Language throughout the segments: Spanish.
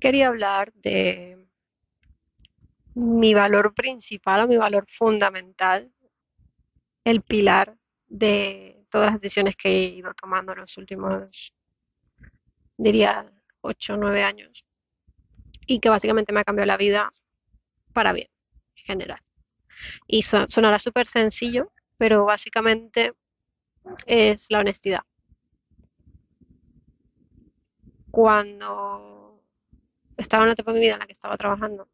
Quería hablar de mi valor principal o mi valor fundamental, el pilar de todas las decisiones que he ido tomando en los últimos, diría, ocho o nueve años y que básicamente me ha cambiado la vida para bien, en general. Y so- sonará súper sencillo, pero básicamente es la honestidad. Cuando estaba en una etapa de mi vida en la que estaba trabajando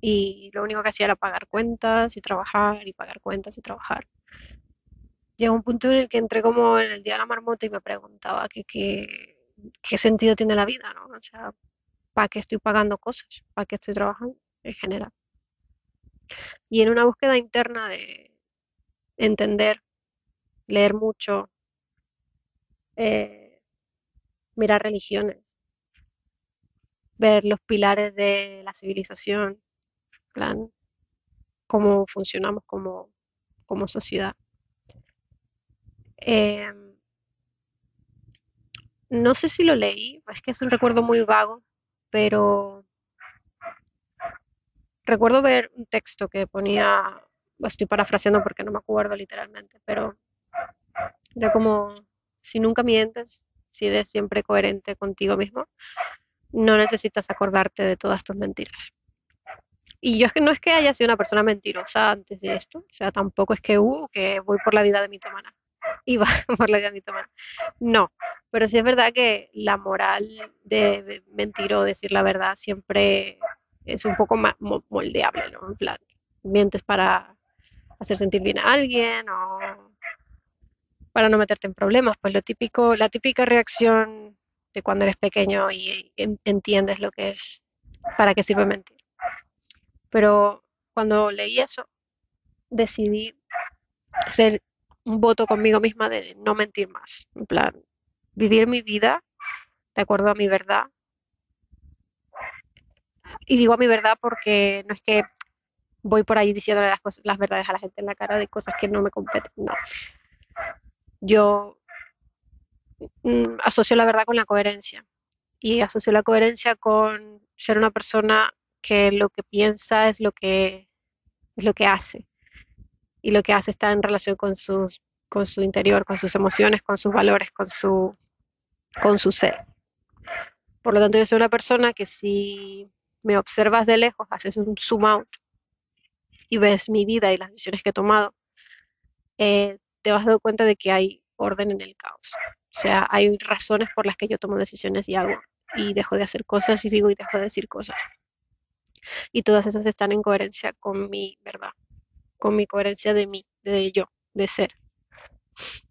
y lo único que hacía era pagar cuentas y trabajar y pagar cuentas y trabajar. Llegó un punto en el que entré como en el día de la marmota y me preguntaba que, qué qué sentido tiene la vida, ¿no? O sea, ¿para qué estoy pagando cosas? ¿Para qué estoy trabajando en general? Y en una búsqueda interna de entender, leer mucho, eh, mirar religiones, ver los pilares de la civilización, plan, cómo funcionamos como, como sociedad. Eh, no sé si lo leí, es que es un recuerdo muy vago, pero recuerdo ver un texto que ponía, estoy parafraseando porque no me acuerdo literalmente, pero era como, si nunca mientes, si eres siempre coherente contigo mismo, no necesitas acordarte de todas tus mentiras. Y yo es que no es que haya sido una persona mentirosa antes de esto, o sea, tampoco es que, uh, que voy por la vida de mitómana, iba por la vida de mitómana. No, pero sí es verdad que la moral de, mentir o decir la verdad siempre es un poco mo- moldeable, ¿no? En plan, mientes para hacer sentir bien a alguien o para no meterte en problemas, pues lo típico, la típica reacción de cuando eres pequeño y en- entiendes lo que es, para qué sirve mentir. Pero cuando leí eso, decidí hacer un voto conmigo misma de no mentir más. En plan, vivir mi vida de acuerdo a mi verdad. Y digo a mi verdad porque no es que voy por ahí diciéndole las cosas, las verdades a la gente en la cara de cosas que no me competen. No. Yo asocio la verdad con la coherencia. Y asocio la coherencia con ser una persona que lo que piensa es lo que, es lo que hace. Y lo que hace está en relación con sus, con su interior, con sus emociones, con sus valores, con su, con su ser. Por lo tanto, yo soy una persona que si me observas de lejos, haces un zoom out y ves mi vida y las decisiones que he tomado, eh, te vas dando cuenta de que hay orden en el caos. O sea, hay razones por las que yo tomo decisiones y hago y dejo de hacer cosas y digo y dejo de decir cosas. Y todas esas están en coherencia con mi verdad, con mi coherencia de mí, de yo, de ser.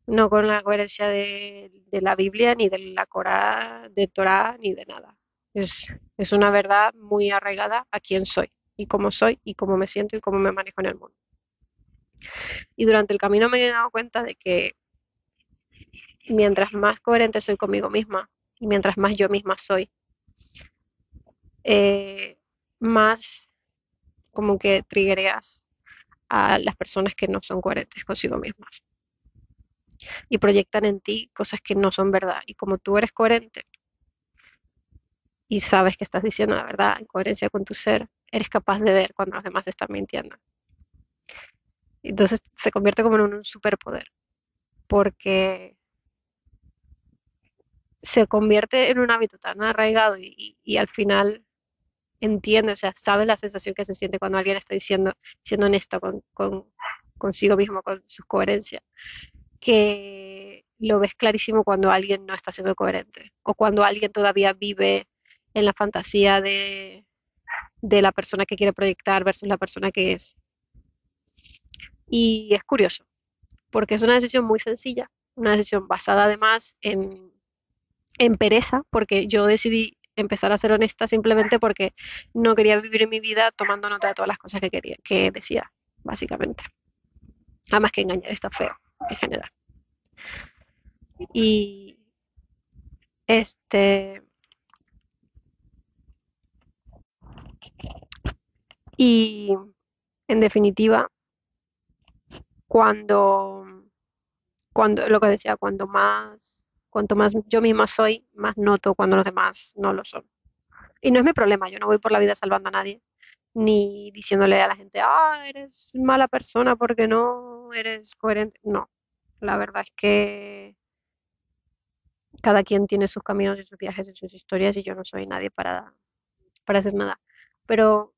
No con la coherencia de, la Biblia, ni de la Corá, de Torá, ni de nada. Es, es una verdad muy arraigada a quién soy y cómo soy y cómo me siento y cómo me manejo en el mundo. Y durante el camino me he dado cuenta de que mientras más coherente soy conmigo misma y mientras más yo misma soy, eh, más como que triggereas a las personas que no son coherentes consigo mismas y proyectan en ti cosas que no son verdad. Y como tú eres coherente y sabes que estás diciendo la verdad en coherencia con tu ser, eres capaz de ver cuando los demás están mintiendo. Entonces se convierte como en un superpoder, porque se convierte en un hábito tan arraigado y, al final entiende, o sea, sabe la sensación que se siente cuando alguien está diciendo, siendo honesto con- consigo mismo, con sus coherencias, que lo ves clarísimo cuando alguien no está siendo coherente o cuando alguien todavía vive en la fantasía de, de la persona que quiere proyectar versus la persona que es. Y es curioso, porque es una decisión muy sencilla, una decisión basada además en, en pereza, porque yo decidí empezar a ser honesta simplemente porque no quería vivir mi vida tomando nota de todas las cosas que quería, que decía, básicamente. Además que engañar está feo, en general. Y este, y en definitiva, cuando, cuando, lo que decía, cuando más Cuanto más yo misma soy, más noto cuando los demás no lo son. Y no es mi problema, yo no voy por la vida salvando a nadie, ni diciéndole a la gente, ah, eres mala persona porque no eres coherente. No, la verdad es que cada quien tiene sus caminos y sus viajes y sus historias y yo no soy nadie para, para hacer nada. Pero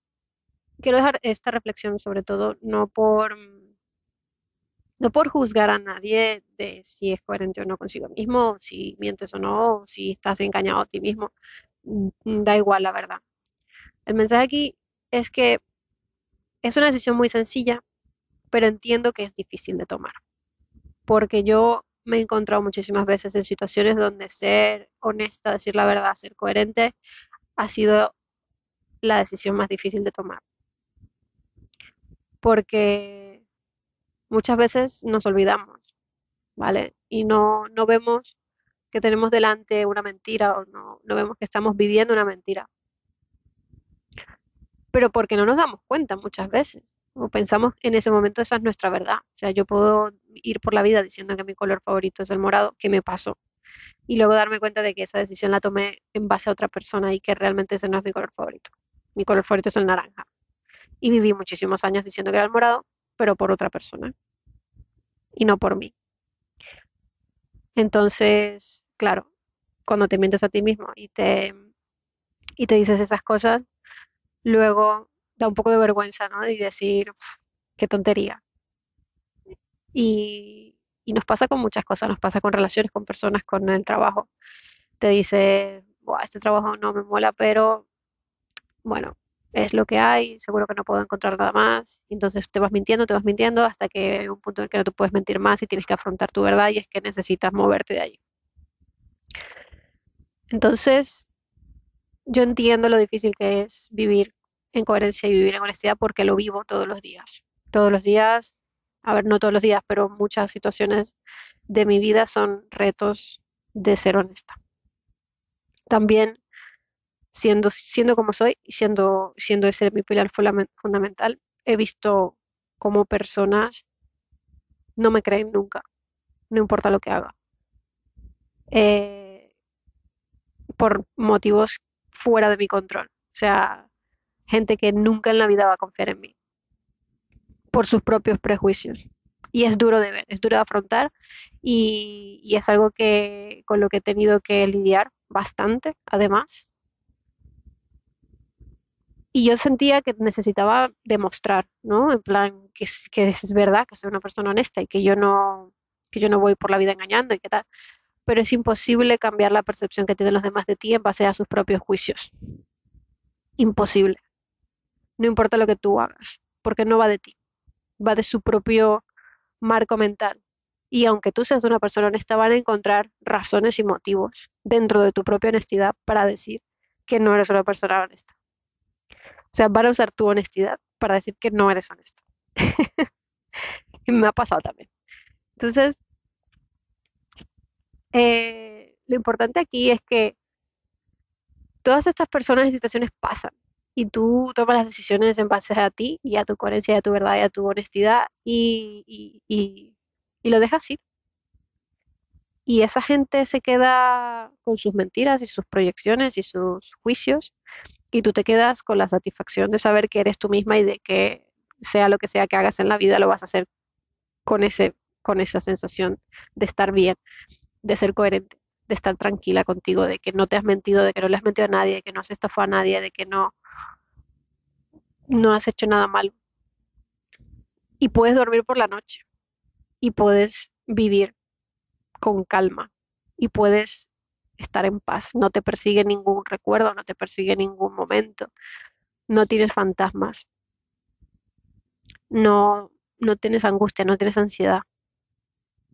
quiero dejar esta reflexión sobre todo no por no por juzgar a nadie de si es coherente o no consigo mismo, si mientes o no, si estás engañado a ti mismo, mm, da igual la verdad. El mensaje aquí es que es una decisión muy sencilla, pero entiendo que es difícil de tomar, porque yo me he encontrado muchísimas veces en situaciones donde ser honesta, decir la verdad, ser coherente, ha sido la decisión más difícil de tomar. Porque muchas veces nos olvidamos, ¿vale? Y no, no vemos que tenemos delante una mentira o no, no vemos que estamos viviendo una mentira. Pero porque no nos damos cuenta muchas veces. O pensamos en ese momento esa es nuestra verdad. O sea, yo puedo ir por la vida diciendo que mi color favorito es el morado, que me pasó. Y luego darme cuenta de que esa decisión la tomé en base a otra persona y que realmente ese no es mi color favorito. Mi color favorito es el naranja. Y viví muchísimos años diciendo que era el morado, pero por otra persona y no por mí. Entonces, claro, cuando te mientes a ti mismo y te, y te dices esas cosas, luego da un poco de vergüenza, ¿no? Y decir, qué tontería. Y, y nos pasa con muchas cosas, nos pasa con relaciones, con personas, con el trabajo. Te dice, este trabajo no me mola, pero bueno, es lo que hay, seguro que no puedo encontrar nada más. Entonces te vas mintiendo, te vas mintiendo hasta que hay un punto en el que no te puedes mentir más y tienes que afrontar tu verdad y es que necesitas moverte de allí. Entonces, yo entiendo lo difícil que es vivir en coherencia y vivir en honestidad porque lo vivo todos los días. Todos los días, a ver, no todos los días, pero muchas situaciones de mi vida son retos de ser honesta. También siendo, siendo como soy y siendo, siendo ese mi pilar fundamental, he visto cómo personas no me creen nunca, no importa lo que haga. Eh, por motivos fuera de mi control. O sea, gente que nunca en la vida va a confiar en mí. Por sus propios prejuicios. Y es duro de ver, es duro de afrontar y, y es algo que con lo que he tenido que lidiar bastante, además, y yo sentía que necesitaba demostrar, ¿no? En plan, que, es verdad, que soy una persona honesta y que yo no, que yo no voy por la vida engañando y qué tal. Pero es imposible cambiar la percepción que tienen los demás de ti en base a sus propios juicios. Imposible. No importa lo que tú hagas, porque no va de ti, va de su propio marco mental. Y aunque tú seas una persona honesta, van a encontrar razones y motivos dentro de tu propia honestidad para decir que no eres una persona honesta. O sea, van a usar tu honestidad para decir que no eres honesto. y me ha pasado también. Entonces, eh, lo importante aquí es que todas estas personas y situaciones pasan y tú tomas las decisiones en base a ti y a tu coherencia y a tu verdad y a tu honestidad y, y, y, lo dejas ir. Y esa gente se queda con sus mentiras y sus proyecciones y sus juicios y tú te quedas con la satisfacción de saber que eres tú misma y de que sea lo que sea que hagas en la vida, lo vas a hacer con ese, con esa sensación de estar bien, de ser coherente, de estar tranquila contigo, de que no te has mentido, de que no le has mentido a nadie, de que no has estafado a nadie, de que no, no has hecho nada malo. Y puedes dormir por la noche y puedes vivir con calma y puedes estar en paz. No te persigue ningún recuerdo, no te persigue ningún momento. No tienes fantasmas. No, no tienes angustia, no tienes ansiedad.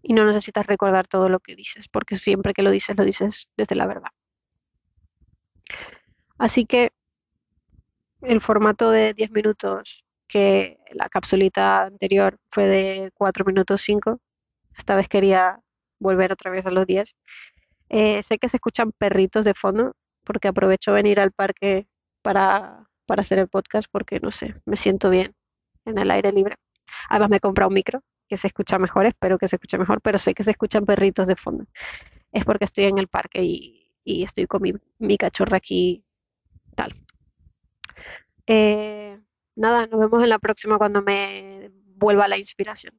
Y no necesitas recordar todo lo que dices, porque siempre que lo dices, lo dices desde la verdad. Así que el formato de 10 minutos, que la capsulita anterior fue de 4 minutos 5, esta vez quería volver otra vez a los 10 eh, sé que se escuchan perritos de fondo porque aprovecho venir al parque para, para hacer el podcast porque, no sé, me siento bien en el aire libre. Además me he comprado un micro que se escucha mejor, espero que se escuche mejor, pero sé que se escuchan perritos de fondo. es porque estoy en el parque y, y estoy con mi, mi cachorra aquí, tal. Eh, nada, nos vemos en la próxima cuando me vuelva la inspiración.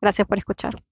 Gracias por escuchar.